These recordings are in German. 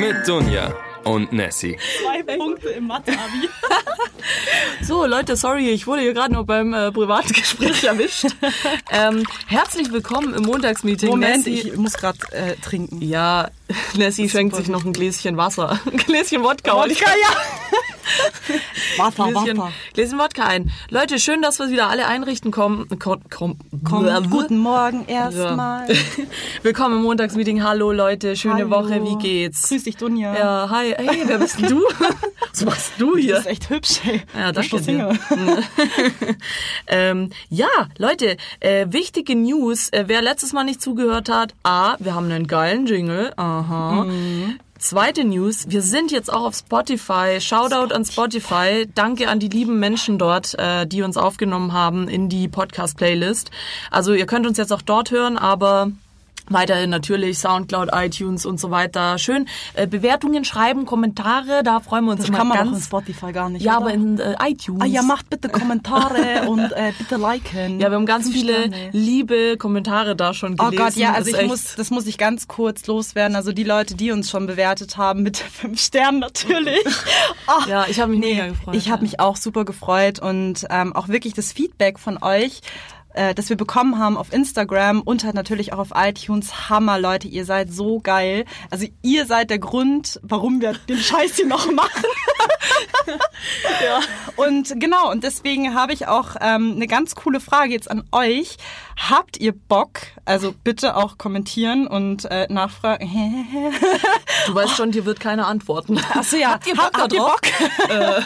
Mit Dunja und Nessie. Zwei Punkte im Mathe-Abi. So, Leute, sorry, ich wurde hier gerade noch beim äh, privaten Gespräch erwischt. ähm, herzlich willkommen im Montagsmeeting. Moment, Nessie- ich muss gerade äh, trinken. Ja, Nessie schenkt sich noch ein Gläschen Wasser. Ein Gläschen Wodka. Wodka, ja. Wasser, Gläschen, Wasser. Gläschen Wodka ein. Leute, schön, dass wir wieder alle einrichten kommen. Komm, komm, Komm, guten Morgen erstmal. Willkommen im Montagsmeeting. Hallo Leute, schöne Hallo. Woche, wie geht's? Grüß dich, Dunja. Ja, hi. Hey, wer bist denn du? Machst du hier? bist echt hübsch, ey. Ja, Bist danke Single? ähm, ja, Leute, äh, wichtige News. Äh, wer letztes Mal nicht zugehört hat, A, wir haben einen geilen Jingle. Aha. Zweite News, wir sind jetzt auch auf Spotify. Shoutout an Spotify. Danke an die lieben Menschen dort, äh, die uns aufgenommen haben in die Podcast-Playlist. Also ihr könnt uns jetzt auch dort hören, aber Weiterhin natürlich Soundcloud, iTunes und so weiter. Schön äh, Bewertungen schreiben, Kommentare, da freuen wir uns Das immer kann man ganz. doch in Spotify gar nicht, ja, oder? aber in äh, iTunes. Ah ja, macht bitte Kommentare und äh, bitte liken. Ja, wir haben ganz viele Sterne. liebe Kommentare da schon Oh gelesen. Gott, ja, also ich muss, das muss ich ganz kurz loswerden. Also die Leute, die uns schon bewertet haben mit fünf Sternen natürlich. Oh, Ja, ich habe mich mega gefreut. Ich habe mich auch super gefreut und ähm, auch wirklich das Feedback von euch, äh, das wir bekommen haben auf Instagram und halt natürlich auch auf iTunes. Hammer, Leute, ihr seid so geil. Also ihr seid der Grund, warum wir den Scheiß hier noch machen. ja. Und genau, und deswegen habe ich auch ähm, eine ganz coole Frage jetzt an euch. Habt ihr Bock, also bitte auch kommentieren und äh, nachfragen. Du weißt schon, dir wird keiner antworten. Achso, ja. Habt ihr Bock habt ihr? Bock? äh,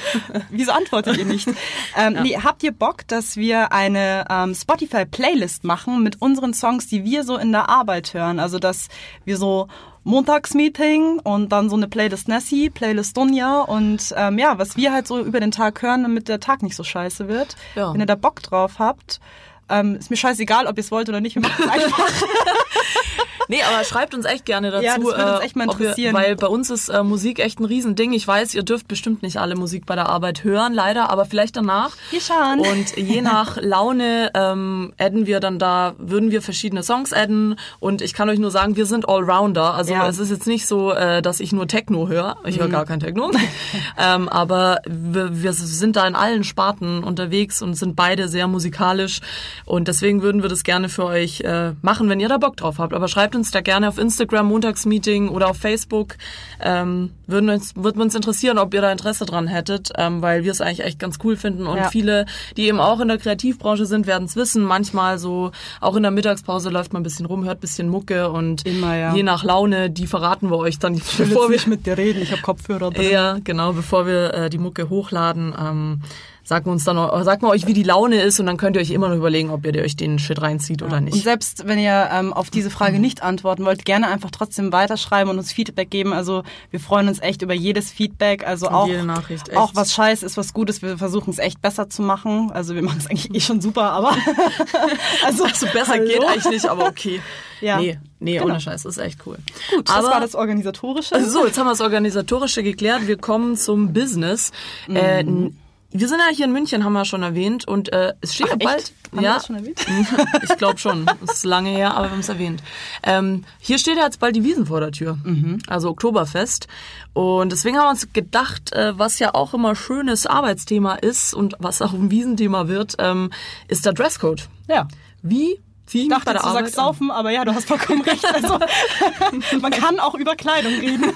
wieso antwortet ihr nicht? Ähm, nee, habt ihr Bock, dass wir eine ähm, Spotify-Playlist machen mit unseren Songs, die wir so in der Arbeit hören? Also, dass wir so Montagsmeeting und dann so eine Playlist Nessie, Playlist Dunja und ähm, ja, was wir halt so über den Tag hören, damit der Tag nicht so scheiße wird. Ja. Wenn ihr da Bock drauf habt, ähm, ist mir scheißegal, ob ihr es wollt oder nicht. Wir machen es einfach. Nee, aber schreibt uns echt gerne dazu. Ja, das würde uns echt mal ihr- interessieren. weil bei uns ist äh, Musik echt ein Riesending. Ich weiß, ihr dürft bestimmt nicht alle Musik bei der Arbeit hören, leider, aber vielleicht danach. Wir schauen. Und je nach Laune ähm, adden wir dann da, würden wir verschiedene Songs adden. Und ich kann euch nur sagen, wir sind Allrounder. Also Ja. Mhm. es ist jetzt nicht so, äh, dass ich nur Techno höre. Ich höre gar kein Techno. ähm, aber wir, wir sind da in allen Sparten unterwegs und sind beide sehr musikalisch. Und deswegen würden wir das gerne für euch äh, machen, wenn ihr da Bock drauf habt. Aber schreibt uns da gerne auf Instagram, Montagsmeeting oder auf Facebook. Ähm, würden uns, würden uns interessieren, ob ihr da Interesse dran hättet, ähm, weil wir es eigentlich echt ganz cool finden. Und Ja. viele, die eben auch in der Kreativbranche sind, werden es wissen. Manchmal so, auch in der Mittagspause läuft man ein bisschen rum, hört ein bisschen Mucke und Immer, ja. je nach Laune, die verraten wir euch dann, Ich will bevor wir nicht mit dir reden, ich habe Kopfhörer drin. ja, genau, bevor wir äh, die Mucke hochladen, ähm, sagen wir uns dann, noch- sagen wir euch, wie die Laune ist und dann könnt ihr euch immer noch überlegen, ob ihr euch den Shit reinzieht oder Und nicht. selbst wenn ihr ähm, auf diese Frage nicht antworten wollt, gerne einfach trotzdem weiterschreiben und uns Feedback geben. Also wir freuen uns echt über jedes Feedback. Also Und auch, jede Nachricht, echt. auch was scheiße ist, was gut ist. Wir versuchen es echt besser zu machen. Also wir machen es eigentlich eh schon super, aber also, Also besser hallo? geht eigentlich nicht, aber okay. Ja. Nee, nee, Genau. ohne Scheiß, ist echt cool. Gut, das aber, war das Organisatorische. So, jetzt haben wir das Organisatorische geklärt. Wir kommen zum Business. Mhm. Äh, n- wir sind ja hier in München, haben wir schon erwähnt. Und äh, es steht Ach, ja bald. Haben wir ja, das schon erwähnt? ich glaube schon. Das ist lange her, aber wir haben es erwähnt. Ähm, hier steht ja jetzt bald die Wiesen vor der Tür. Mhm. Also Oktoberfest. Und deswegen haben wir uns gedacht, äh, was ja auch immer schönes Arbeitsthema ist und was auch ein Wiesenthema wird, ähm, ist der Dresscode. ja. Wie ziehe ich dachte, bei der du Arbeit sagst an? saufen, aber ja, du hast vollkommen recht. Also man kann auch über Kleidung reden.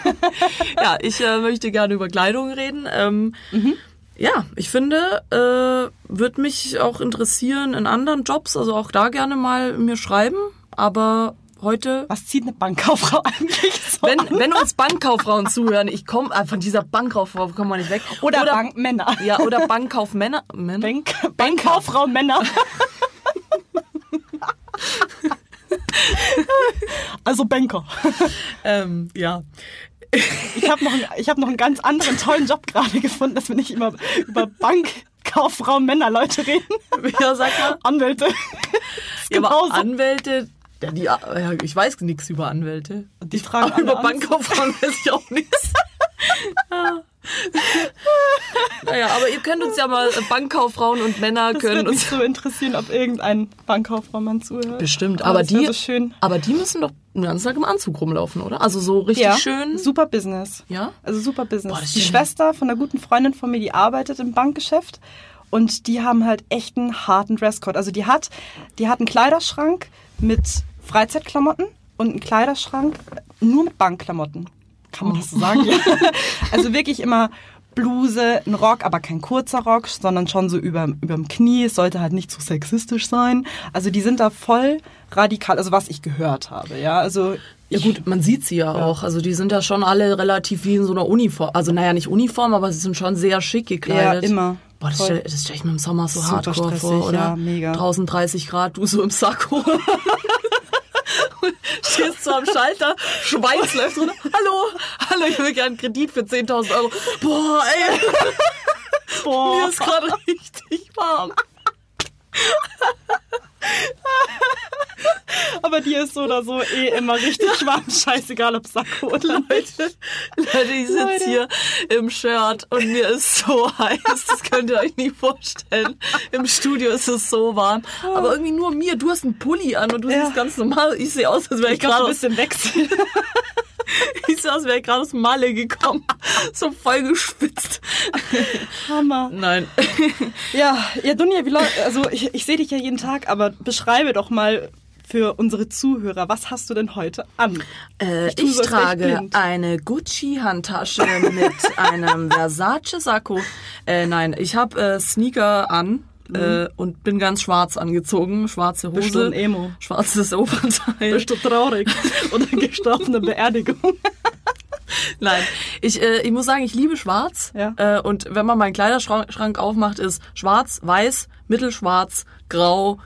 ja, ich äh, möchte gerne über Kleidung reden. Ähm, Mhm. Ja, ich finde, äh, würde mich auch interessieren in anderen Jobs, also auch da gerne mal mir schreiben. Aber heute, Was zieht eine Bankkauffrau eigentlich so wenn, an? wenn uns Bankkauffrauen zuhören, ich komme äh, von dieser Bankkauffrau kommen wir nicht weg. Oder, Bankmänner. Ja, oder Bankkaufmänner. Männer? Bank, Bankkauffrau Männer. also Banker. Ähm, ja. Ich habe noch, ich hab noch einen ganz anderen tollen Job gerade gefunden, dass wir nicht immer über Bankkauffrau Männer Leute reden. Ja, sag mal. Anwälte. Ja, aber. Anwälte, ja, die, ja, ich weiß nichts über Anwälte. Die fragen Aber über. Bankkauffrauen weiß ich auch nichts. Ja. Naja, aber ihr könnt uns ja mal, äh, Bankkauffrauen und Männer Das können würde mich uns... so interessieren, ob irgendein Bankkauffraumann zuhört. Bestimmt, aber wär die, so aber die müssen doch den ganzen Tag im Anzug rumlaufen, oder? Also so richtig Ja, schön. super Business. Ja? Also super Business. Boah, die Schwester von einer guten Freundin von mir, die arbeitet im Bankgeschäft und die haben halt echt einen harten Dresscode. Also die hat, die hat einen Kleiderschrank mit Freizeitklamotten und einen Kleiderschrank nur mit Bankklamotten. Kann man das so sagen? Ja. Also wirklich immer Bluse, ein Rock, aber kein kurzer Rock, sondern schon so über, überm Knie. Es sollte halt nicht zu sexistisch sein. Also die sind da voll radikal, also was ich gehört habe, ja. Also Ja gut, man sieht sie ja, auch. Also die sind ja schon alle relativ wie in so einer Uniform. Also naja, nicht Uniform, aber sie sind schon sehr schick gekleidet. Ja, immer. Boah, das stelle stell ich mir im Sommer so Super hardcore vor, oder? ja, mega. Draußen 30 Grad, du so im Sakko. Stehst so am Schalter, Schweiß läuft runter. Hallo, hallo, ich will gerne einen Kredit für 10.000 Euro. Boah, ey, Boah. mir ist gerade richtig warm. Aber dir ist so oder so eh immer richtig warm. Scheißegal, ob Sakko oder Leute, Leute, ich sitze hier im Shirt und mir ist so heiß. Das könnt ihr euch nicht vorstellen. Im Studio ist es so warm. Aber irgendwie nur mir. Du hast einen Pulli an und du Ja. siehst ganz normal. Ich sehe aus, als wäre ich, Ich gerade ein bisschen wechseln. ich sehe aus, als wäre gerade aus Malle gekommen. So voll gespitzt. Hammer. Nein. Ja, ja, Dunja, wie läuft, also ich, ich sehe dich ja jeden Tag, aber beschreibe doch mal für unsere Zuhörer, was hast du denn heute an? Äh, ich ich trage eine Gucci-Handtasche mit einem Versace-Sakko. Äh, nein, ich habe äh, Sneaker an. Äh, und bin ganz schwarz angezogen, schwarze Hose, Bist du ein Emo? schwarzes Oberteil. Bist du traurig? Oder gestorben eine Beerdigung? Nein, ich, äh, ich muss sagen, ich liebe Schwarz. Ja. Äh, und wenn man meinen Kleiderschrank Schrank aufmacht, ist Schwarz, Weiß, Mittelschwarz, Grau.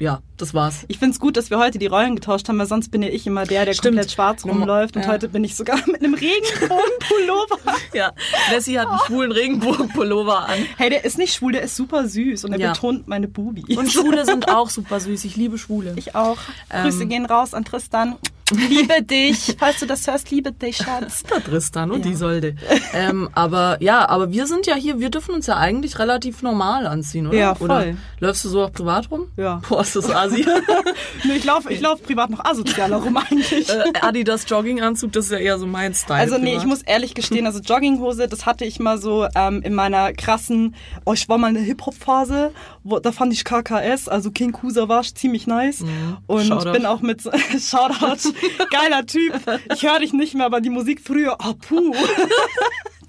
Ja, das war's. Ich find's gut, dass wir heute die Rollen getauscht haben, weil sonst bin ja ich immer der, der Stimmt. komplett schwarz rumläuft. Und ja. heute bin ich sogar mit einem Regenbogenpullover. Ja, Nessie hat einen schwulen Regenbogenpullover an. Hey, der ist nicht schwul, der ist super süß und er Ja. betont meine Bubis. Und Schwule sind auch super süß. Ich liebe Schwule. Ich auch. Ähm. Grüße gehen raus an Tristan. Liebe dich. Falls du das hörst, liebe dich, Schatz. Der Tristan und Ja. die Solde. ähm, aber ja, aber wir sind ja hier, wir dürfen uns ja eigentlich relativ normal anziehen, oder? Ja, voll. Oder läufst du so auch privat rum? Ja. Boah, ist das Asi. Nö, ich laufe ich lauf privat noch asozialer rum eigentlich. äh, Adidas Jogginganzug, das ist ja eher so mein Style. Also nee, privat. ich muss ehrlich gestehen, also Jogginghose, das hatte ich mal so ähm, in meiner krassen, oh, ich war mal in der Hip-Hop-Phase, da fand ich KKS, also King Kusavage, ziemlich nice. Und Shoutout. bin auch mit, Shoutout, geiler Typ. Ich höre dich nicht mehr, aber die Musik früher, oh puh,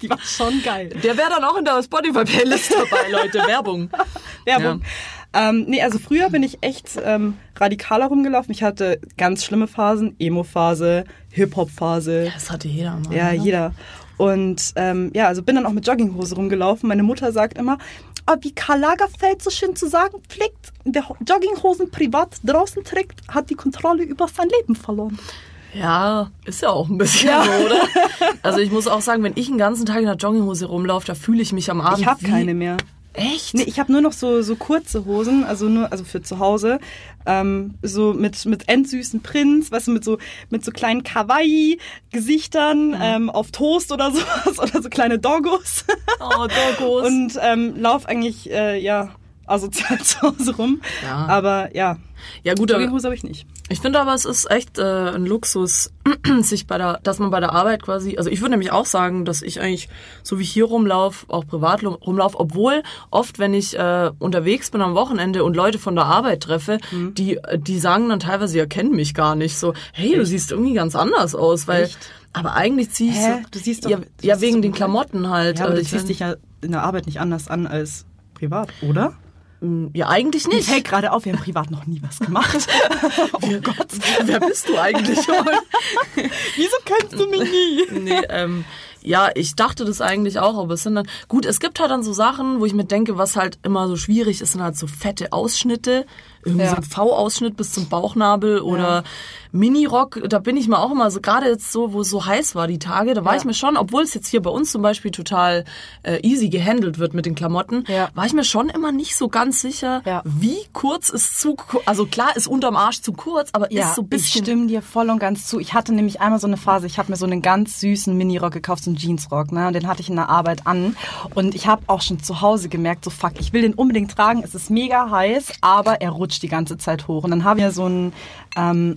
die war schon geil. Der wäre dann auch in der Spotify-Playlist dabei, Leute. Werbung. Werbung. Ähm, nee, also früher bin ich echt ähm, radikaler rumgelaufen. Ich hatte ganz schlimme Phasen, Emo-Phase, Hip-Hop-Phase. Das hatte jeder mal. Ja, ne? jeder. Und ähm, ja, also bin dann auch mit Jogginghose rumgelaufen. Meine Mutter sagt immer, wie Karl Lagerfeld so schön zu sagen pflegt, wer Jogginghosen privat draußen trägt, hat die Kontrolle über sein Leben verloren. Ja, ist ja auch ein bisschen Ja. so, oder? Also ich muss auch sagen, wenn ich den ganzen Tag in der Jogginghose rumlaufe, da fühle ich mich am Abend Ich habe keine mehr. Echt? Nee, ich habe nur noch so, so kurze Hosen, also nur, also für zu Hause, ähm, so mit, mit endsüßen Prints, weißt du, mit so, mit so kleinen Kawaii-Gesichtern ähm, auf Toast oder sowas oder so kleine Doggos. Oh, Doggos. und ähm, lauf eigentlich, äh, ja, asozial zu Hause rum. Ja. Aber ja, ja gut, aber Jogginghose habe ich nicht. Ich finde aber, es ist echt äh, ein Luxus, sich bei der, dass man bei der Arbeit quasi, also ich würde nämlich auch sagen, dass ich eigentlich, so wie ich hier rumlaufe, auch privat rum- rumlaufe, obwohl oft, wenn ich äh, unterwegs bin am Wochenende und Leute von der Arbeit treffe, Mhm. die, die sagen dann teilweise, ja, kennen mich gar nicht. So, hey, du siehst irgendwie ganz anders aus, weil, Echt? aber eigentlich zieh ich so, Du siehst doch- ja, du ja wegen doch den. Klamotten halt. Ja, aber Also du ziehst dich ja in der Arbeit nicht anders an als privat, oder? Ja, eigentlich Mir nicht. fällt gerade auf, wir haben privat noch nie was gemacht. oh Gott. Wer bist du eigentlich? Wieso kennst du mich nie? nee, ähm, ja, ich dachte das eigentlich auch, aber es sind dann, gut, es gibt halt dann so Sachen, wo ich mir denke, was halt immer so schwierig ist, sind halt so fette Ausschnitte, irgendwie Ja. so ein V-Ausschnitt bis zum Bauchnabel oder Minirock. Da bin ich mir auch immer so, gerade jetzt so, wo es so heiß war die Tage, da war Ja. ich mir schon, obwohl es jetzt hier bei uns zum Beispiel total äh, easy gehandelt wird mit den Klamotten, Ja. war ich mir schon immer nicht so ganz sicher, Ja. wie kurz ist zu Also klar ist unterm Arsch zu kurz, aber Ja, ist so ein ich bisschen. stimme dir voll und ganz zu. Ich hatte nämlich einmal so eine Phase, ich habe mir so einen ganz süßen Minirock gekauft, so einen Jeansrock, ne? Und den hatte ich in der Arbeit an. Und ich habe auch schon zu Hause gemerkt, so fuck, ich will den unbedingt tragen. Es ist mega heiß, aber er rutscht die ganze Zeit hoch. Und dann habe ich mir so einen, ähm,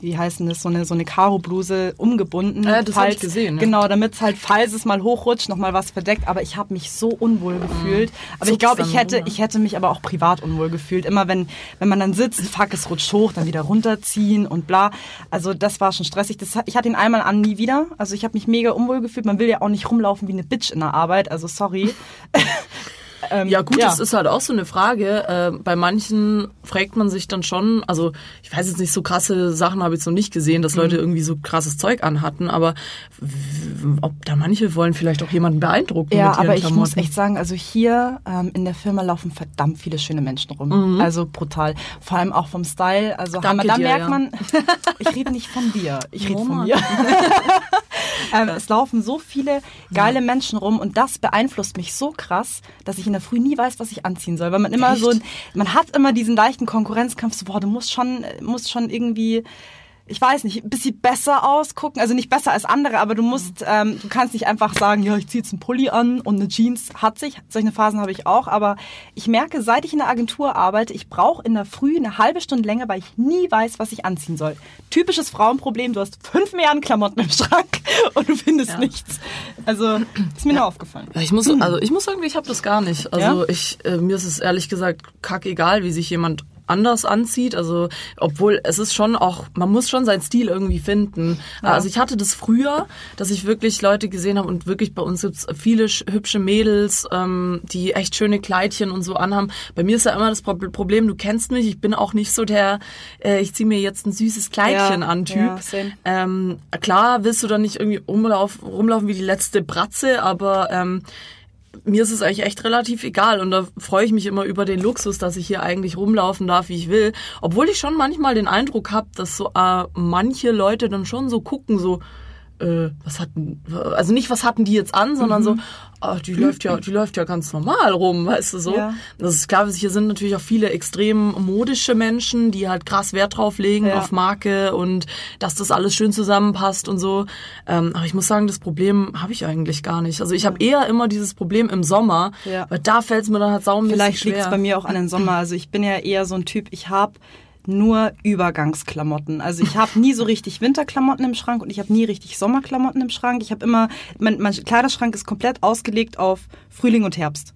wie heißt denn das, so eine, so eine Karo-Bluse umgebunden. Ja, das falls- ich gesehen, ne? Genau, damit es halt, falls es mal hochrutscht, nochmal was verdeckt. Aber ich habe mich so unwohl gefühlt. Aber ich Zuckst glaube, ich hätte, ich hätte mich aber auch privat unwohl gefühlt. Immer wenn, wenn man dann sitzt, fuck, es rutscht hoch, dann wieder runterziehen und bla. Also das war schon stressig. Das, ich hatte ihn einmal an, nie wieder. Also ich habe mich mega unwohl gefühlt. Man will ja auch nicht rumlaufen wie eine Bitch in der Arbeit. Also sorry. Ähm, Ja gut, ja. das ist halt auch so eine Frage. Äh, bei manchen fragt man sich dann schon, also ich weiß jetzt nicht, so krasse Sachen habe ich jetzt noch nicht gesehen, dass Mhm. Leute irgendwie so krasses Zeug anhatten, aber ob da manche wollen vielleicht auch jemanden beeindrucken Ja, aber ich Klamotten. muss echt sagen, also hier ähm, in der Firma laufen verdammt viele schöne Menschen rum. Also brutal. Vor allem auch vom Style. Also Mhm. Danke da dir, merkt ja. man, ich rede nicht von dir, ich rede von mir. ähm, es laufen so viele geile Menschen rum und das beeinflusst mich so krass, dass ich in der Früh nie weiß, was ich anziehen soll. Weil man immer Echt? so, ein- man hat immer diesen leichten Konkurrenzkampf, so, boah, du musst schon, musst schon irgendwie ich weiß nicht, ein bisschen besser ausgucken. Also nicht besser als andere, aber du musst, ähm, du kannst nicht einfach sagen, ja, ich ziehe jetzt einen Pulli an und eine Jeans hat sich. Solche Phasen habe ich auch. Aber ich merke, seit ich in der Agentur arbeite, ich brauche in der Früh eine halbe Stunde länger, weil ich nie weiß, was ich anziehen soll. Typisches Frauenproblem, du hast fünf Milliarden Klamotten im Schrank und du findest nichts. Also ist mir nur aufgefallen. Ja, ich muss, also ich muss sagen, ich habe das gar nicht. Also Ja? ich, äh, mir ist es ehrlich gesagt kackegal, wie sich jemand anders anzieht. Also, obwohl es ist schon auch, man muss schon seinen Stil irgendwie finden. Also ich hatte das früher, dass ich wirklich Leute gesehen habe und wirklich bei uns gibt's viele sch- hübsche Mädels, ähm, die echt schöne Kleidchen und so anhaben. Bei mir ist ja immer das Prob- Problem, du kennst mich, ich bin auch nicht so der, äh, ich ziehe mir jetzt ein süßes Kleidchen Ja, an Typ. ja. Ähm, klar willst du dann nicht irgendwie rumlaufen, rumlaufen wie die letzte Bratze, aber ähm, mir ist es eigentlich echt relativ egal und da freue ich mich immer über den Luxus, dass ich hier eigentlich rumlaufen darf, wie ich will. Obwohl ich schon manchmal den Eindruck habe, dass so äh, manche Leute dann schon so gucken, so äh, was hatten, also nicht was hatten die jetzt an, sondern so, ah, die läuft ja, die läuft ja ganz normal rum, weißt du so. Ja. Das ist klar, hier sind natürlich auch viele extrem modische Menschen, die halt krass Wert drauf legen Ja. auf Marke und dass das alles schön zusammenpasst und so. Ähm, aber ich muss sagen, das Problem habe ich eigentlich gar nicht. Also ich habe eher immer dieses Problem im Sommer, Ja. weil da fällt es mir dann halt saumäßig Vielleicht liegt es bei mir auch an den Sommer. Also ich bin ja eher so ein Typ, ich habe nur Übergangsklamotten. Also ich habe nie so richtig Winterklamotten im Schrank und ich habe nie richtig Sommerklamotten im Schrank. Ich habe immer, mein, mein Kleiderschrank ist komplett ausgelegt auf Frühling und Herbst.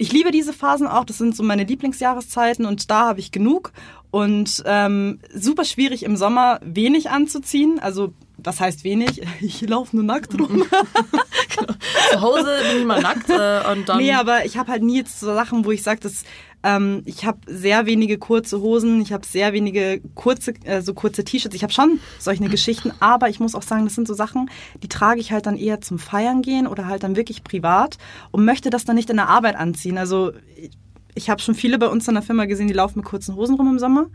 Ich liebe diese Phasen auch, das sind so meine Lieblingsjahreszeiten und da habe ich genug. Und ähm, super schwierig im Sommer wenig anzuziehen. Also was heißt wenig? Ich laufe nur nackt rum. Zu Hause bin ich mal nackt äh, und dann... Nee, aber ich habe halt nie jetzt so Sachen, wo ich sage, dass ähm, ich habe sehr wenige kurze Hosen, ich habe sehr wenige kurze, äh, so kurze T-Shirts. Ich habe schon solche Geschichten, aber ich muss auch sagen, das sind so Sachen, die trage ich halt dann eher zum Feiern gehen oder halt dann wirklich privat und möchte das dann nicht in der Arbeit anziehen. Also ich, habe schon viele bei uns in der Firma gesehen, die laufen mit kurzen Hosen rum im Sommer.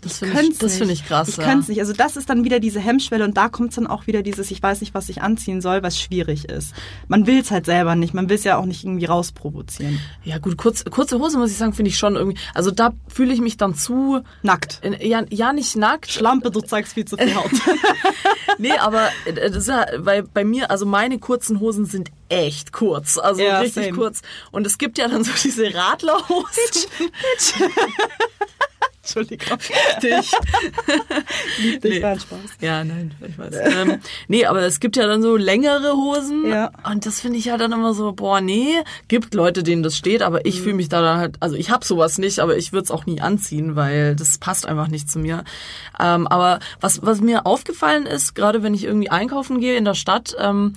Das finde ich, das find ich krass. Ich ja. könnte es nicht. Also das ist dann wieder diese Hemmschwelle und da kommt dann auch wieder dieses, ich weiß nicht, was ich anziehen soll, was schwierig ist. Man will es halt selber nicht. Man will es ja auch nicht irgendwie rausprovozieren. Ja gut, kurz, kurze Hose muss ich sagen, finde ich schon irgendwie. Also da fühle ich mich dann zu. Nackt. Ja, ja nicht nackt. Schlampe, du zeigst viel zu viel Haut. Nee, aber äh, das ist ja, weil bei mir, also meine kurzen Hosen sind echt kurz. Also Ja, richtig same. kurz. Und es gibt ja dann so diese Radlerhosen. Entschuldigung. Dich. Lieb dich, Nee. war ein Spaß. Ja, nein, ich weiß. ähm, nee, aber es gibt ja dann so längere Hosen. Ja. Und das finde ich ja dann immer so, boah, nee. Gibt Leute, denen das steht, aber ich fühle mich da dann halt, also ich habe sowas nicht, aber ich würde es auch nie anziehen, weil das passt einfach nicht zu mir. Ähm, aber was, was mir aufgefallen ist, gerade wenn ich irgendwie einkaufen gehe in der Stadt, ähm,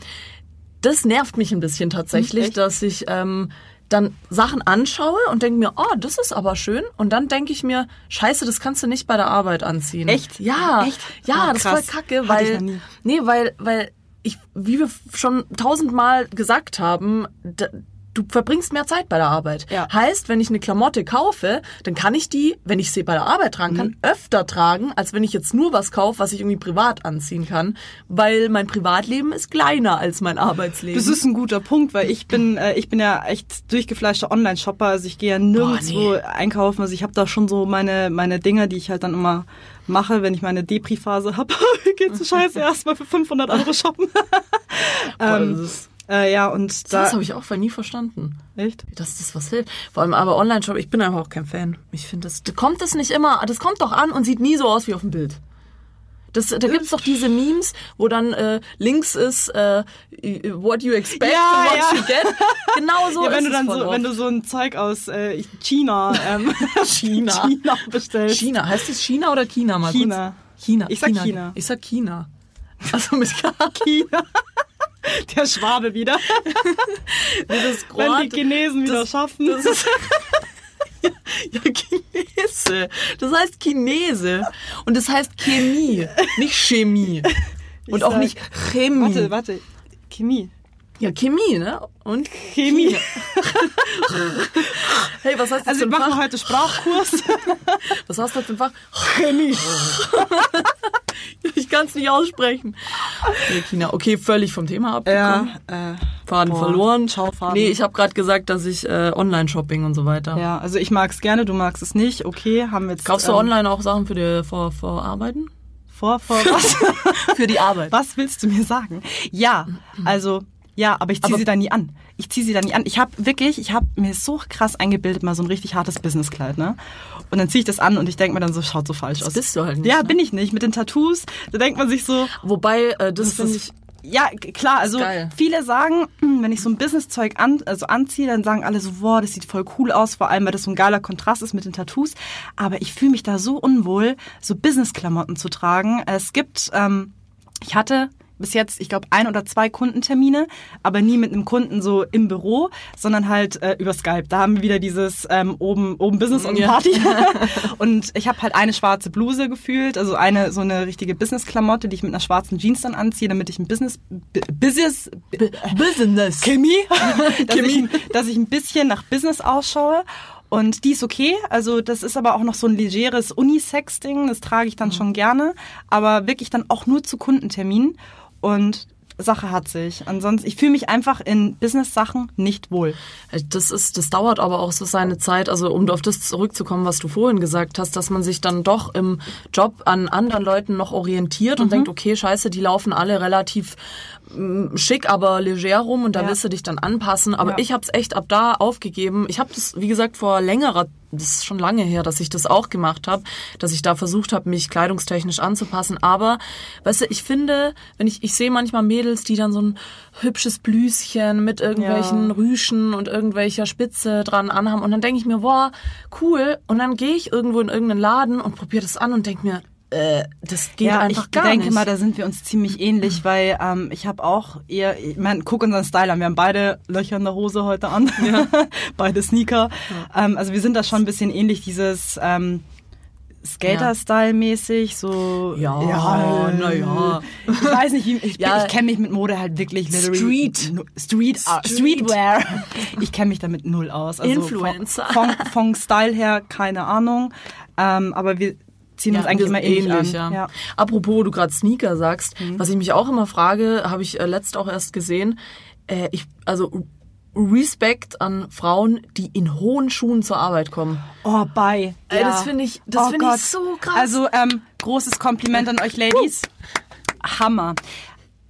das nervt mich ein bisschen tatsächlich, dass ich ähm, dann Sachen anschaue und denke mir, oh, das ist aber schön. Und dann denke ich mir, scheiße, das kannst du nicht bei der Arbeit anziehen. Echt? Ja. Echt? Ja, Ah, das ist voll kacke, weil, nee, weil, weil ich, wie wir schon tausendmal gesagt haben, du verbringst mehr Zeit bei der Arbeit. Ja. Heißt, wenn ich eine Klamotte kaufe, dann kann ich die, wenn ich sie bei der Arbeit tragen kann, öfter tragen, als wenn ich jetzt nur was kaufe, was ich irgendwie privat anziehen kann, weil mein Privatleben ist kleiner als mein Arbeitsleben. Das ist ein guter Punkt, weil ich bin, äh, ich bin ja echt durchgefleischter Online-Shopper. Also ich gehe ja nirgendwo nee. einkaufen. Also ich habe da schon so meine meine Dinge, die ich halt dann immer mache, wenn ich meine Depri-Phase habe. Geht's so scheiße erstmal für 500 Euro shoppen. Boah, ähm, das ist äh, ja und da das habe ich auch nie verstanden. echt. Dass das was hilft. Vor allem aber Online-Shop, ich bin einfach auch kein Fan. Ich finde, das da kommt das nicht immer, das kommt doch an und sieht nie so aus wie auf dem Bild. Das, da gibt's doch diese Memes, wo dann äh, links ist äh, what you expect Ja, and what ja. you get. Genau so ja, ist wenn du es dann so, oft. wenn du so ein Zeug aus äh, China, ähm, China. China bestellst. China, heißt es China oder China mal China. kurz? China. Ich sag China. Ich sag China. Also mit K. China. Der Schwabe wieder. Das Wenn die Chinesen wieder das- schaffen. Das ist ja, Chinese. Das heißt Chinese. Und das heißt Chemie, nicht Chemie. Und Ich auch sag- nicht Chemie. warte, warte. Chemie. Ja, Chemie, ne? Und Chemie. hey, was heißt das Also wir machen Fach? heute Sprachkurs. Was hast du für ein Fach? Chemie. ich kann es nicht aussprechen. Nee, China. Okay, völlig vom Thema abgekommen. äh, Faden Boah, verloren. ciao, Faden. Nee, ich habe gerade gesagt, dass ich äh, Online-Shopping und so weiter. ja, also ich mag es gerne, du magst es nicht. Okay, haben wir jetzt. Kaufst du ähm, online auch Sachen für die vor, vor Arbeiten? Vor, vor was? Für die Arbeit. was willst du mir sagen? Ja, also ja, aber ich ziehe sie da nie an. Ich ziehe sie da nie an. Ich habe wirklich, ich habe mir so krass eingebildet, mal so ein richtig hartes Businesskleid, ne? Und dann ziehe ich das an und ich denke mir dann so, schaut so falsch aus. bist du halt nicht, Ja, ne? bin ich nicht. Mit den Tattoos, da denkt man sich so, Wobei, äh, das, Das finde ist- ich. Ja, klar, also geil. viele sagen, wenn ich so ein Businesszeug an, also anziehe, dann sagen alle so, wow, das sieht voll cool aus, vor allem weil das so ein geiler Kontrast ist mit den Tattoos. Aber ich fühle mich da so unwohl, so Businessklamotten zu tragen. Es gibt, ähm, ich hatte bis jetzt, ich glaube, ein oder zwei Kundentermine, aber nie mit einem Kunden so im Büro, sondern halt äh, über Skype. Da haben wir wieder dieses ähm, oben, oben Business und Ja. Party. und ich habe halt eine schwarze Bluse gefühlt, also eine so eine richtige Business-Klamotte, die ich mit einer schwarzen Jeans dann anziehe, damit ich ein Business, Business, Business. Chemie, dass, ich, dass ich ein bisschen nach Business ausschaue. Und die ist okay. Also das ist aber auch noch so ein legeres Unisex-Ding. Das trage ich dann schon gerne. Aber wirklich dann auch nur zu Kundenterminen. Und Sache hat sich. Ansonsten, ich fühle mich einfach in Business-Sachen nicht wohl. Das ist, das dauert aber auch so seine Zeit. Also um auf das zurückzukommen, was du vorhin gesagt hast, dass man sich dann doch im Job an anderen Leuten noch orientiert Mhm. und denkt, okay, scheiße, die laufen alle relativ schick, aber leger rum und da Ja. willst du dich dann anpassen. Aber Ja. ich habe es echt ab da aufgegeben. Ich habe das, wie gesagt, vor längerer, das ist schon lange her, dass ich das auch gemacht habe, dass ich da versucht habe, mich kleidungstechnisch anzupassen. Aber, weißt du, ich finde, wenn ich, ich sehe manchmal Mädels, die dann so ein hübsches Blüschen mit irgendwelchen Ja. Rüschen und irgendwelcher Spitze dran anhaben und dann denke ich mir, boah, cool. Und dann gehe ich irgendwo in irgendeinen Laden und probiere das an und denke mir, äh, das geht ja, einfach ich gar denke nicht. mal, da sind wir uns ziemlich ähnlich, weil ähm, ich habe auch eher, ich meine, guck unseren Style an. Wir haben beide Löcher in der Hose heute an, beide Sneaker. Ähm, also wir sind da schon ein bisschen ähnlich, dieses ähm, Skater-Style-mäßig, so Ja, äh, na ja. Ich weiß nicht, wie, ich, Ja. ich kenne mich mit Mode halt wirklich literally Street. Street, ah, Street. Streetwear. Ich kenne mich damit null aus. Also Influencer. Von, von, von Style her keine Ahnung, ähm, aber wir ziehen uns eigentlich immer ähnlich, ja. an. Ja. Apropos, du gerade Sneaker sagst, Mhm. was ich mich auch immer frage, habe ich äh, letzt auch erst gesehen. Äh, ich, also Respekt an Frauen, die in hohen Schuhen zur Arbeit kommen. Oh, bye. Ey, das finde ich- das finde ich so krass. Also, ähm, großes Kompliment an euch Ladies. Hammer.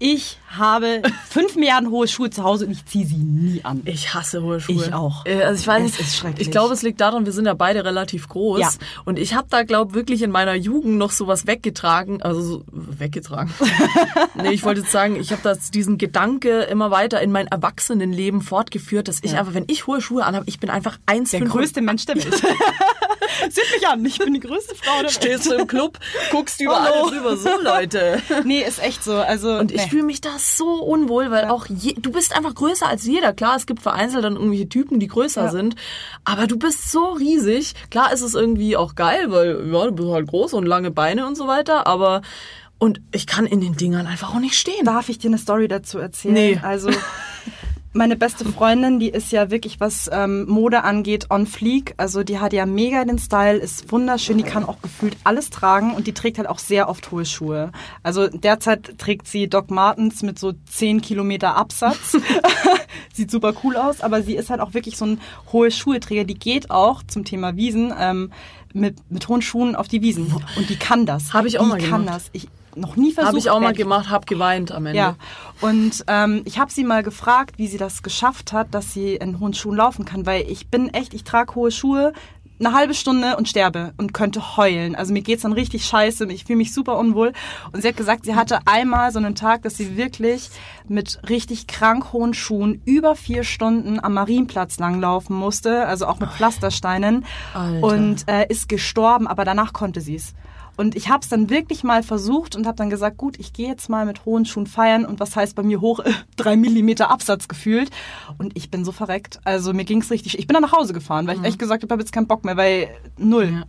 Ich habe fünf Milliarden hohe Schuhe zu Hause und ich ziehe sie nie an. Ich hasse hohe Schuhe. Ich auch. Äh, Also ich weiß Es nicht, ist schrecklich. ich glaube, es liegt daran, wir sind ja beide relativ groß. Ja. Und ich habe da, glaube wirklich in meiner Jugend noch sowas weggetragen. Also so, weggetragen. nee, ich wollte jetzt sagen, ich habe das diesen Gedanke immer weiter in mein Erwachsenenleben fortgeführt, dass ich einfach, wenn ich hohe Schuhe anhabe, ich bin einfach eins Der größte Mensch der Welt. Seht mich an, ich bin die größte Frau der Welt. Stehst du im Club, guckst überall Hallo. drüber. So, Leute. Nee, ist echt so. Also, Und ich nee. fühle mich da so unwohl, weil auch je, du bist einfach größer als jeder. Klar, es gibt vereinzelt dann irgendwelche Typen, die größer Ja. sind, aber du bist so riesig. Klar ist es irgendwie auch geil, weil ja, du bist halt groß und lange Beine und so weiter, aber und ich kann in den Dingern einfach auch nicht stehen. Darf ich dir eine Story dazu erzählen? Nee. Also, Meine beste Freundin, die ist ja wirklich, was ähm, Mode angeht, on fleek. Also die hat ja mega den Style, ist wunderschön, die kann auch gefühlt alles tragen und die trägt halt auch sehr oft hohe Schuhe. Also derzeit trägt sie Doc Martens mit so 10 Kilometer Absatz. Sieht super cool aus, aber sie ist halt auch wirklich so ein hohe Schuheträger. Die geht auch zum Thema Wiesen ähm, mit, mit hohen Schuhen auf die Wiesen. Und die kann das. Hab ich auch die mal kann gemacht. das. Ich noch nie versucht. Habe ich auch mal gemacht, habe geweint am Ende. ja, und ähm, ich habe sie mal gefragt, wie sie das geschafft hat, dass sie in hohen Schuhen laufen kann, weil ich bin echt, ich trage hohe Schuhe eine halbe Stunde und sterbe und könnte heulen. Also mir geht's dann richtig scheiße, ich fühle mich super unwohl. Und sie hat gesagt, sie hatte einmal so einen Tag, dass sie wirklich mit richtig krank hohen Schuhen über vier Stunden am Marienplatz langlaufen musste, also auch mit Pflastersteinen Alter. und äh, ist gestorben, aber danach konnte sie's. Und ich habe es dann wirklich mal versucht und habe dann gesagt, gut, ich gehe jetzt mal mit hohen Schuhen feiern und was heißt bei mir hoch? Drei Millimeter Absatz gefühlt. Und ich bin so verreckt. Also mir ging's richtig. Ich bin dann nach Hause gefahren, weil ich echt gesagt habe, ich habe jetzt keinen Bock mehr, weil null. Ja.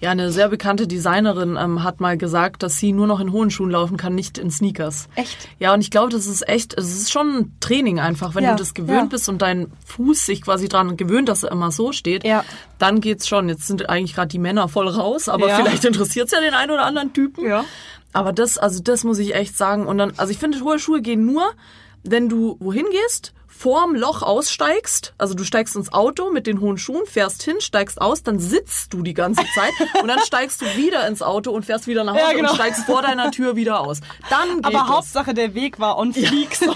Ja, eine sehr bekannte Designerin ähm, hat mal gesagt, dass sie nur noch in hohen Schuhen laufen kann, nicht in Sneakers. Echt? Ja, und ich glaube, das ist echt, es ist schon ein Training einfach. Wenn Ja, du das gewöhnt ja. bist und dein Fuß sich quasi dran gewöhnt, dass er immer so steht, Ja. dann geht's schon. Jetzt sind eigentlich gerade die Männer voll raus, aber vielleicht interessiert's ja den einen oder anderen Typen. Ja. Aber das, also das muss ich echt sagen. Und dann, also ich finde, hohe Schuhe gehen nur, wenn du wohin gehst, vorm Loch aussteigst, also du steigst ins Auto mit den hohen Schuhen, fährst hin, steigst aus, dann sitzt du die ganze Zeit und dann steigst du wieder ins Auto und fährst wieder nach Hause Ja, genau. und steigst vor deiner Tür wieder aus. Dann Aber es. Hauptsache der Weg war on fleek. So.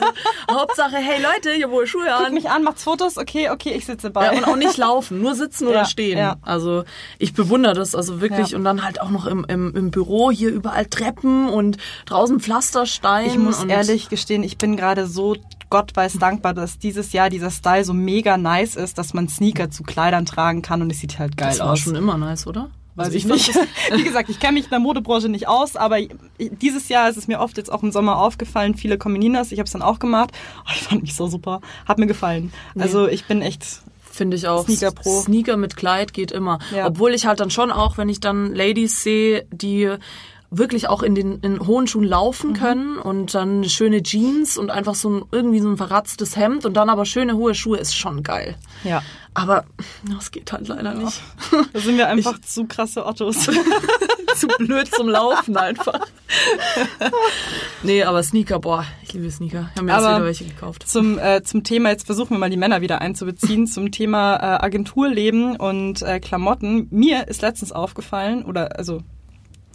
Hauptsache, hey Leute, ihr hohe Schuhe an. mich an, macht's Fotos, okay, okay, ich sitze bei. Ja, und auch nicht laufen, nur sitzen oder Ja, stehen. ja. Also ich bewundere das also wirklich. Ja. Und dann halt auch noch im, im, im Büro hier überall Treppen und draußen Pflasterstein. Ich muss ehrlich gestehen, ich bin gerade so Gott weiß dankbar, dass dieses Jahr dieser Style so mega nice ist, dass man Sneaker zu Kleidern tragen kann und es sieht halt geil Das war aus. schon immer nice, oder? Weiß Also ich nicht. Wie gesagt, ich kenne mich in der Modebranche nicht aus, aber dieses Jahr ist es mir oft jetzt auch im Sommer aufgefallen, viele Communinas, ich habe es dann auch gemacht. Oh, ich fand mich so super, hat mir gefallen. Also ich bin echt Finde ich auch. Sneaker Pro. Sneaker mit Kleid geht immer. Ja. Obwohl ich halt dann schon auch, wenn ich dann Ladies sehe, die wirklich auch in den in hohen Schuhen laufen Mhm. können und dann schöne Jeans und einfach so ein irgendwie so ein verratztes Hemd und dann aber schöne hohe Schuhe ist schon geil. ja. Aber das geht halt leider nicht. Da sind wir einfach zu krasse Ottos. Zu blöd zum Laufen einfach. nee, aber Sneaker, boah, ich liebe Sneaker. Ich habe mir jetzt Aber- wieder welche gekauft. Zum, äh, zum Thema, jetzt versuchen wir mal die Männer wieder einzubeziehen, zum Thema äh, Agenturleben und äh, Klamotten. Mir ist letztens aufgefallen, oder also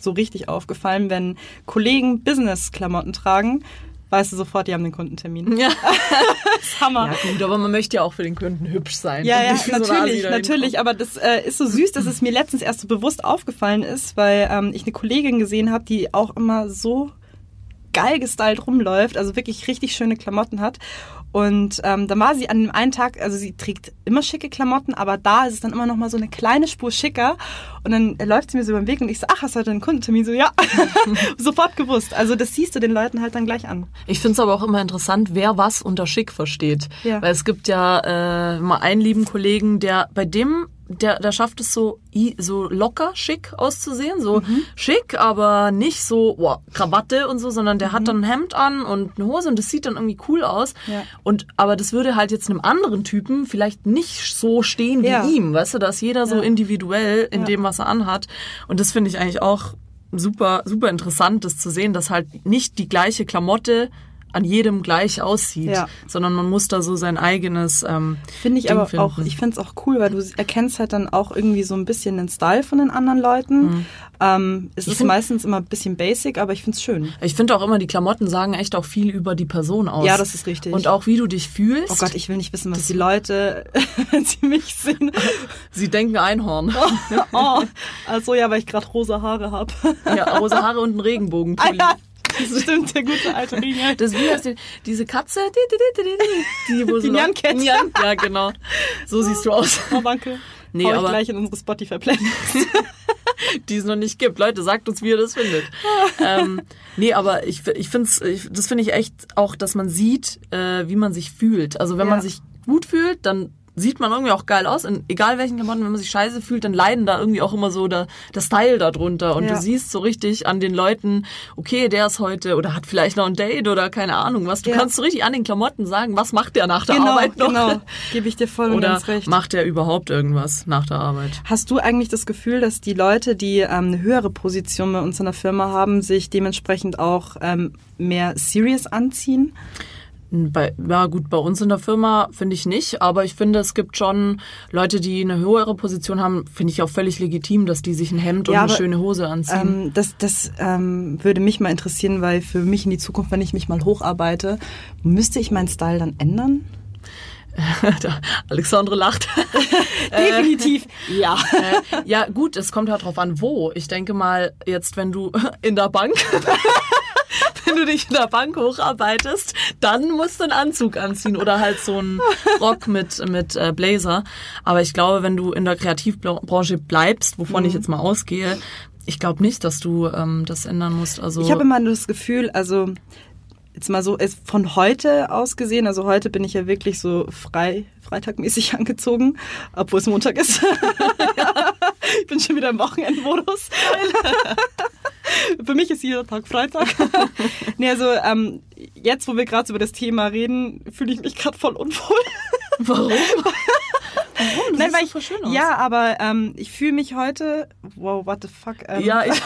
so richtig aufgefallen, wenn Kollegen Business-Klamotten tragen, weißt du sofort, die haben den Kundentermin. Ja. Hammer. ja gut, aber man möchte ja auch für den Kunden hübsch sein. Ja, ja, wie so natürlich, natürlich. Aber das äh, ist so süß, dass es mir letztens erst so bewusst aufgefallen ist, weil ähm, ich eine Kollegin gesehen habe, die auch immer so geil gestylt rumläuft, also wirklich richtig schöne Klamotten hat. Und ähm, dann war sie an dem einen Tag, also sie trägt immer schicke Klamotten, aber da ist es dann immer noch mal so eine kleine Spur schicker. Und dann läuft sie mir so über den Weg und ich so, ach, hast du heute einen Kundentermin? So, ja, sofort gewusst. Also das siehst du den Leuten halt dann gleich an. Ich finde es aber auch immer interessant, wer was unter schick versteht. Ja. Weil es gibt ja äh, mal einen lieben Kollegen, der bei dem, der, der schafft es so, so locker schick auszusehen. So Mhm. schick, aber nicht so oh, Krawatte und so, sondern der Mhm. hat dann ein Hemd an und eine Hose und das sieht dann irgendwie cool aus. Ja. Und aber das würde halt jetzt einem anderen Typen vielleicht nicht so stehen wie Ja. ihm. Weißt du, da ist jeder so Ja. individuell in dem, was er anhat. Und das finde ich eigentlich auch super, super interessant, das zu sehen, dass halt nicht die gleiche Klamotte an jedem gleich aussieht, Ja. sondern man muss da so sein eigenes ähm, Finde ich Ding aber finden. auch, ich finde es auch cool, weil du erkennst halt dann auch irgendwie so ein bisschen den Style von den anderen Leuten. Ähm, es Ich ist find- meistens immer ein bisschen basic, aber ich finde es schön. Ich finde auch immer, die Klamotten sagen echt auch viel über die Person aus. Ja, das ist richtig. Und auch wie du dich fühlst. Oh Gott, ich will nicht wissen, was die Leute, wenn sie mich sehen. Sie denken Einhorn. Oh, also ja, weil ich gerade rosa Haare habe. ja, rosa Haare und ein Regenbogenpulli. Ah, ja, stimmt, der gute alte Ringe. Das wie heißt die, diese Katze, die, die, die, die, wo Die so- Nyan-Cat. Nyan, ja, genau. So siehst du aus. Oh, danke. Nee, Hau aber- gleich in unsere Spotify-Playlist. die es noch nicht gibt. Leute, sagt uns, wie ihr das findet. ähm, nee, aber ich, ich finde das finde ich echt auch, dass man sieht, äh, wie man sich fühlt. Also wenn Ja. man sich gut fühlt, dann sieht man irgendwie auch geil aus. Und egal welchen Klamotten, wenn man sich scheiße fühlt, dann leiden da irgendwie auch immer so der, der Style darunter. Und Ja. du siehst so richtig an den Leuten, okay, der ist heute oder hat vielleicht noch ein Date oder keine Ahnung was. Du Ja. kannst so richtig an den Klamotten sagen, was macht der nach der Genau, Arbeit noch? genau. Gebe ich dir voll und Oder ganz recht. macht der überhaupt irgendwas nach der Arbeit? Hast du eigentlich das Gefühl, dass die Leute, die ähm, eine höhere Position bei uns in der Firma haben, sich dementsprechend auch ähm, mehr serious anziehen? Bei, ja gut, bei uns in der Firma finde ich nicht, aber ich finde, es gibt schon Leute, die eine höhere Position haben, finde ich auch völlig legitim, dass die sich ein Hemd und Ja, eine aber, schöne Hose anziehen. Ähm, das das ähm, würde mich mal interessieren, weil für mich in die Zukunft, wenn ich mich mal hocharbeite, müsste ich meinen Style dann ändern? Alexandre lacht. Definitiv, ja. Äh, ja, gut, es kommt halt drauf an, wo. Ich denke mal, jetzt, wenn du in der Bank, wenn du dich in der Bank hocharbeitest, dann musst du einen Anzug anziehen oder halt so einen Rock mit, mit äh, Blazer. Aber ich glaube, wenn du in der Kreativbranche bleibst, wovon Mhm. ich jetzt mal ausgehe, ich glaube nicht, dass du ähm, das ändern musst. Also Ich habe immer nur das Gefühl, also jetzt mal so ist von heute aus gesehen, also heute bin ich ja wirklich so frei, freitagmäßig angezogen, obwohl es Montag ist. ich bin schon wieder im Wochenendmodus. Für mich ist jeder Tag Freitag. nee, also ähm, jetzt, wo wir gerade über das Thema reden, fühle ich mich gerade voll unwohl. warum? Das Nein, sieht weil ich, voll schön aus. ja, aber ähm, ich fühle mich heute, wow, what the fuck. Ähm, Ja, ich,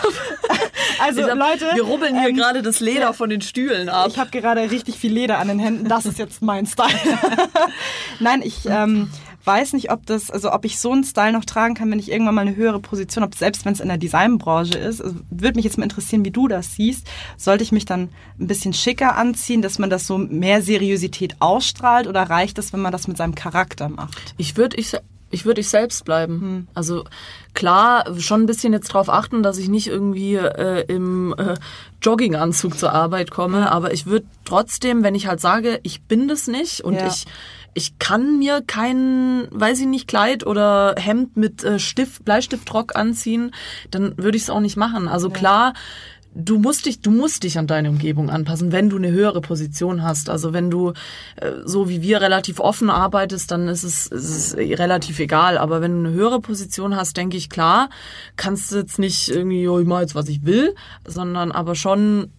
also ich hab, Leute, wir rubbeln hier ähm, gerade das Leder von den Stühlen ab. Ich habe gerade richtig viel Leder an den Händen. Das ist jetzt mein Style. Nein, ich ähm, weiß nicht, ob das, also ob ich so einen Style noch tragen kann, wenn ich irgendwann mal eine höhere Position habe, selbst wenn es in der Designbranche ist. Also, würde mich jetzt mal interessieren, wie du das siehst. Sollte ich mich dann ein bisschen schicker anziehen, dass man das so mehr Seriosität ausstrahlt oder reicht es, wenn man das mit seinem Charakter macht? Ich würde ich, ich würd ich selbst bleiben. Also klar, schon ein bisschen jetzt drauf achten, dass ich nicht irgendwie äh, im äh, Jogginganzug zur Arbeit komme, aber ich würde trotzdem, wenn ich halt sage, ich bin das nicht und Ja. ich ich kann mir kein, weiß ich nicht, Kleid oder Hemd mit äh, Stift, Bleistiftrock anziehen, dann würde ich es auch nicht machen. Also klar, du musst dich, du musst dich an deine Umgebung anpassen, wenn du eine höhere Position hast. Also wenn du äh, so wie wir relativ offen arbeitest, dann ist es, ist es eh relativ egal. Aber wenn du eine höhere Position hast, denke ich klar, kannst du jetzt nicht irgendwie, oh, ich mach jetzt was ich will, sondern aber schon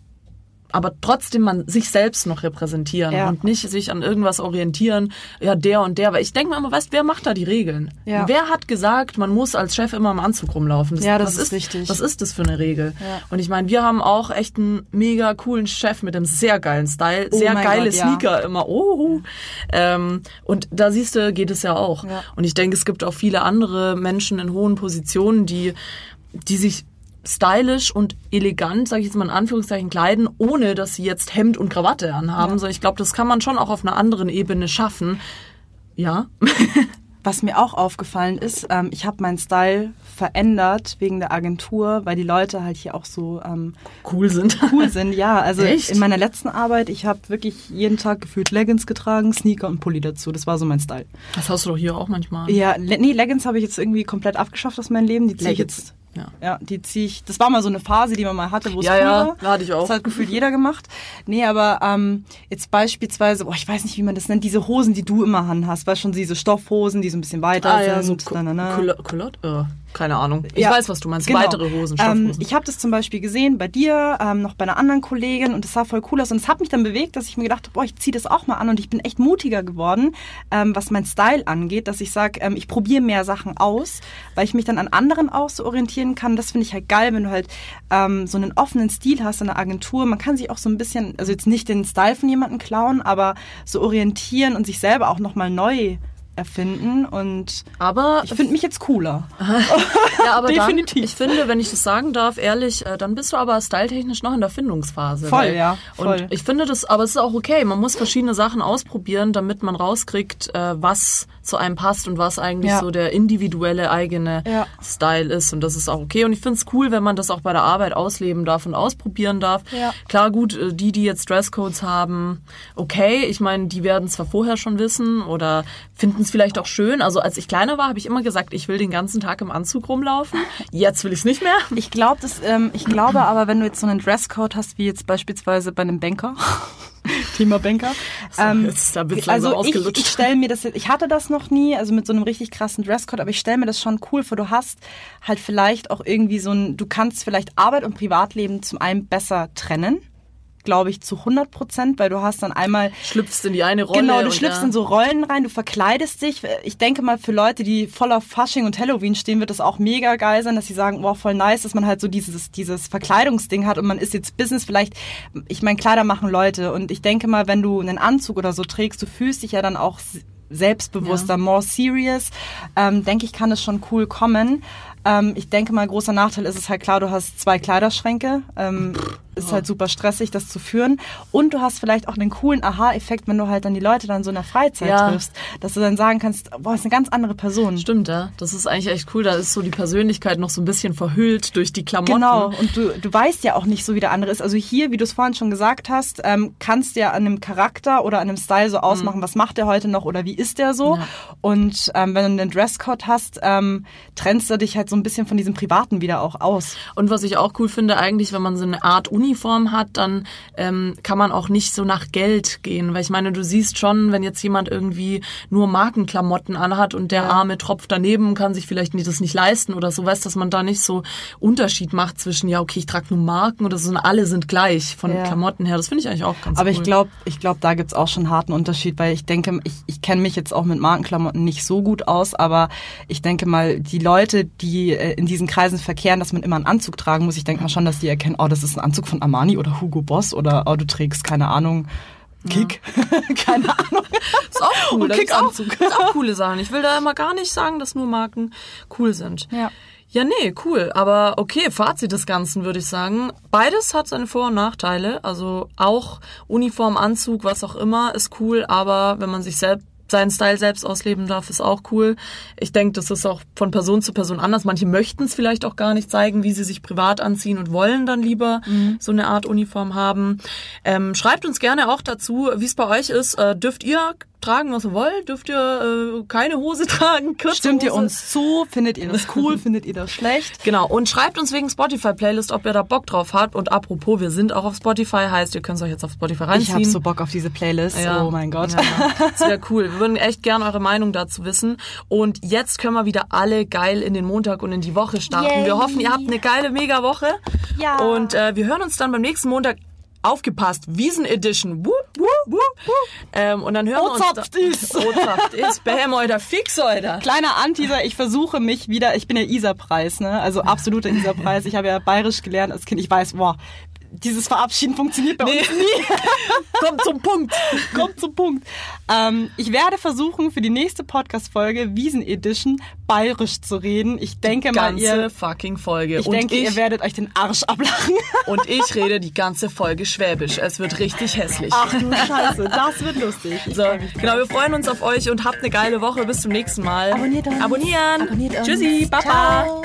aber trotzdem man sich selbst noch repräsentieren Ja. und nicht sich an irgendwas orientieren, ja, der und der. Weil ich denke mir immer, weißt, wer macht da die Regeln? Ja. Wer hat gesagt, man muss als Chef immer im Anzug rumlaufen? Ja, das ist wichtig. Was ist das für eine Regel? Ja. Und ich meine, wir haben auch echt einen mega coolen Chef mit einem sehr geilen Style, Oh sehr geile Gott. Sneaker immer. Oh. Ähm, und da siehst du, geht es ja auch. Ja. Und ich denke, es gibt auch viele andere Menschen in hohen Positionen, die, die sich stylisch und elegant, sage ich jetzt mal in Anführungszeichen, kleiden, ohne dass sie jetzt Hemd und Krawatte anhaben. So, ich glaube, das kann man schon auch auf einer anderen Ebene schaffen. Ja. Was mir auch aufgefallen ist, ähm, ich habe meinen Style verändert wegen der Agentur, weil die Leute halt hier auch so ähm, cool sind. cool sind. Ja, also Echt? in meiner letzten Arbeit, ich habe wirklich jeden Tag gefühlt Leggings getragen, Sneaker und Pulli dazu. Das war so mein Style. Das hast du doch hier auch manchmal. Ja, nee, Leggings habe ich jetzt irgendwie komplett abgeschafft aus meinem Leben. Die ziehe ich jetzt. Ja. Ja, die ziehe ich. Das war mal so eine Phase, die man mal hatte, wo es Ja, cool ja, war. da hatte ich auch. Das hat gefühlt jeder gemacht. Nee, aber ähm, jetzt beispielsweise, boah, ich weiß nicht, wie man das nennt, diese Hosen, die du immer anhast, weißt schon, diese Stoffhosen, die so ein bisschen weiter Ah ja, so sind. na, na. Culo- Culotte? Äh, keine Ahnung. Ich Ja, weiß, was du meinst. genau. Weitere Hosen, Ähm, ich habe das zum Beispiel gesehen bei dir, ähm, noch bei einer anderen Kollegin und das sah voll cool aus. Und es hat mich dann bewegt, dass ich mir gedacht habe, boah, ich ziehe das auch mal an und ich bin echt mutiger geworden, ähm, was mein Style angeht, dass ich sage, ähm, ich probiere mehr Sachen aus, weil ich mich dann an anderen auch so orientieren kann. Das finde ich halt geil, wenn du halt ähm, so einen offenen Stil hast in der Agentur. Man kann sich auch so ein bisschen, also jetzt nicht den Style von jemandem klauen, aber so orientieren und sich selber auch nochmal neu erfinden und aber ich finde mich jetzt cooler. ja, aber definitiv. Dann, ich finde, wenn ich das sagen darf, ehrlich, äh, dann bist du aber styletechnisch noch in der Findungsphase. Voll, weil, ja, voll. Und ich finde das, aber es ist auch okay. Man muss verschiedene Sachen ausprobieren, damit man rauskriegt, äh, was zu einem passt und was eigentlich Ja. so der individuelle eigene Ja. Style ist. Und das ist auch okay. Und ich finde es cool, wenn man das auch bei der Arbeit ausleben darf und ausprobieren darf. Ja. Klar, gut, äh, die, die jetzt Dresscodes haben, okay. Ich meine, die werden zwar vorher schon wissen oder finden es vielleicht auch schön. Also als ich kleiner war, habe ich immer gesagt, ich will den ganzen Tag im Anzug rumlaufen. Jetzt will ich es nicht mehr. Ich glaube, ähm, ich glaube aber, wenn du jetzt so einen Dresscode hast, wie jetzt beispielsweise bei einem Banker, Thema Banker. Ähm, jetzt da langsam also ich, ich stelle mir das, ich hatte das noch nie, also mit so einem richtig krassen Dresscode, aber ich stelle mir das schon cool vor. Du hast halt vielleicht auch irgendwie so ein, du kannst vielleicht Arbeit und Privatleben zum einen besser trennen, glaube ich, zu 100 Prozent, weil du hast dann einmal Schlüpfst in die eine Rolle. Genau, du schlüpfst ja. in so Rollen rein, du verkleidest dich. Ich denke mal, für Leute, die voll auf Fasching und Halloween stehen, wird das auch mega geil sein, dass sie sagen, wow, voll nice, dass man halt so dieses, dieses Verkleidungsding hat und man ist jetzt Business vielleicht, ich meine, Kleider machen Leute und ich denke mal, wenn du einen Anzug oder so trägst, du fühlst dich ja dann auch selbstbewusster, more serious, ähm, denke ich, kann es schon cool kommen. Ähm, ich denke mal, großer Nachteil ist es halt klar, du hast zwei Kleiderschränke. Ähm, ist halt super stressig, das zu führen. Und du hast vielleicht auch einen coolen Aha-Effekt, wenn du halt dann die Leute dann so in der Freizeit Ja. triffst, dass du dann sagen kannst, boah, ist eine ganz andere Person. Stimmt, ja. Das ist eigentlich echt cool. Da ist so die Persönlichkeit noch so ein bisschen verhüllt durch die Klamotten. Genau, und du, du weißt ja auch nicht so, wie der andere ist. Also hier, wie du es vorhin schon gesagt hast, ähm, kannst du ja an einem Charakter oder an einem Style so ausmachen, was macht der heute noch oder wie ist der so. Mhm. Ja. Und ähm, wenn du einen Dresscode hast, ähm, trennst du dich halt so ein bisschen von diesem Privaten wieder auch aus. Und was ich auch cool finde, eigentlich, wenn man so eine Art Uniform hat, dann ähm, kann man auch nicht so nach Geld gehen. Weil ich meine, du siehst schon, wenn jetzt jemand irgendwie nur Markenklamotten anhat und der arme Tropf daneben kann sich vielleicht nicht, das nicht leisten oder so, weißt dass man da nicht so Unterschied macht zwischen, ja, okay, ich trage nur Marken oder so, sondern alle sind gleich von Ja. Klamotten her. Das finde ich eigentlich auch ganz Aber cool. ich glaube, ich glaube, da gibt's auch schon einen harten Unterschied, weil ich denke, ich, ich kenne mich jetzt auch mit Markenklamotten nicht so gut aus, aber ich denke mal, die Leute, die äh, in diesen Kreisen verkehren, dass man immer einen Anzug tragen muss, ich denke mal schon, dass die erkennen, oh, das ist ein Anzug von Armani oder Hugo Boss oder oh, du trägst, keine Ahnung, Kick. keine Ahnung. ist auch cool. Und gibt's auch, gibt's auch coole Sachen. Ich will da immer gar nicht sagen, dass nur Marken cool sind. Ja. Ja, nee, cool. Aber okay, Fazit des Ganzen würde ich sagen. Beides hat seine Vor- und Nachteile. Also auch Uniform, Anzug, was auch immer, ist cool. Aber wenn man sich selbst seinen Style selbst ausleben darf, ist auch cool. Ich denke, das ist auch von Person zu Person anders. Manche möchten es vielleicht auch gar nicht zeigen, wie sie sich privat anziehen und wollen dann lieber so eine Art Uniform haben. Ähm, schreibt uns gerne auch dazu, wie es bei euch ist. Äh, dürft ihr tragen, was ihr wollt? Dürft ihr äh, keine Hose tragen? Kurze Stimmt ihr Hose? uns zu? Findet ihr das cool? Findet ihr das schlecht? Genau, und schreibt uns wegen Spotify-Playlist, ob ihr da Bock drauf habt. Und apropos, wir sind auch auf Spotify, heißt, ihr könnt es euch jetzt auf Spotify Ich reinziehen. habe so Bock auf diese Playlist. Ja. Oh mein Gott. Ja. Sehr cool. Wir würden echt gerne eure Meinung dazu wissen. Und jetzt können wir wieder alle geil in den Montag und in die Woche starten. Yay. Wir hoffen, ihr habt eine geile Mega-Woche. Ja. Und äh, wir hören uns dann beim nächsten Montag. Aufgepasst, Wiesen Edition. Wup, wup, wup. Ähm, und dann hören wir uns. Ozapft ist. Ozapft ist. Bäm, Alter, fix, Alter. Kleiner Anteaser, ich versuche mich wieder, ich bin ja Isar-Preis, ne? Also absoluter Isar-Preis. Ich habe ja bayerisch gelernt als Kind. Ich weiß, boah, dieses Verabschieden funktioniert bei uns nie. Kommt zum Punkt. Kommt zum Punkt. Ähm, ich werde versuchen, für die nächste Podcast-Folge Wiesen Edition bayerisch zu reden. Ich denke mal, Ganze ihr, fucking Folge. ich und denke, ich, ihr werdet euch den Arsch ablachen. und ich rede die ganze Folge Schwäbisch. Es wird richtig hässlich. Ach du Scheiße, das wird lustig. Ich So, genau, wir freuen uns auf euch und habt eine geile Woche. Bis zum nächsten Mal. Abonniert uns. Abonnieren. Abonniert uns. Tschüssi, Baba. Ciao.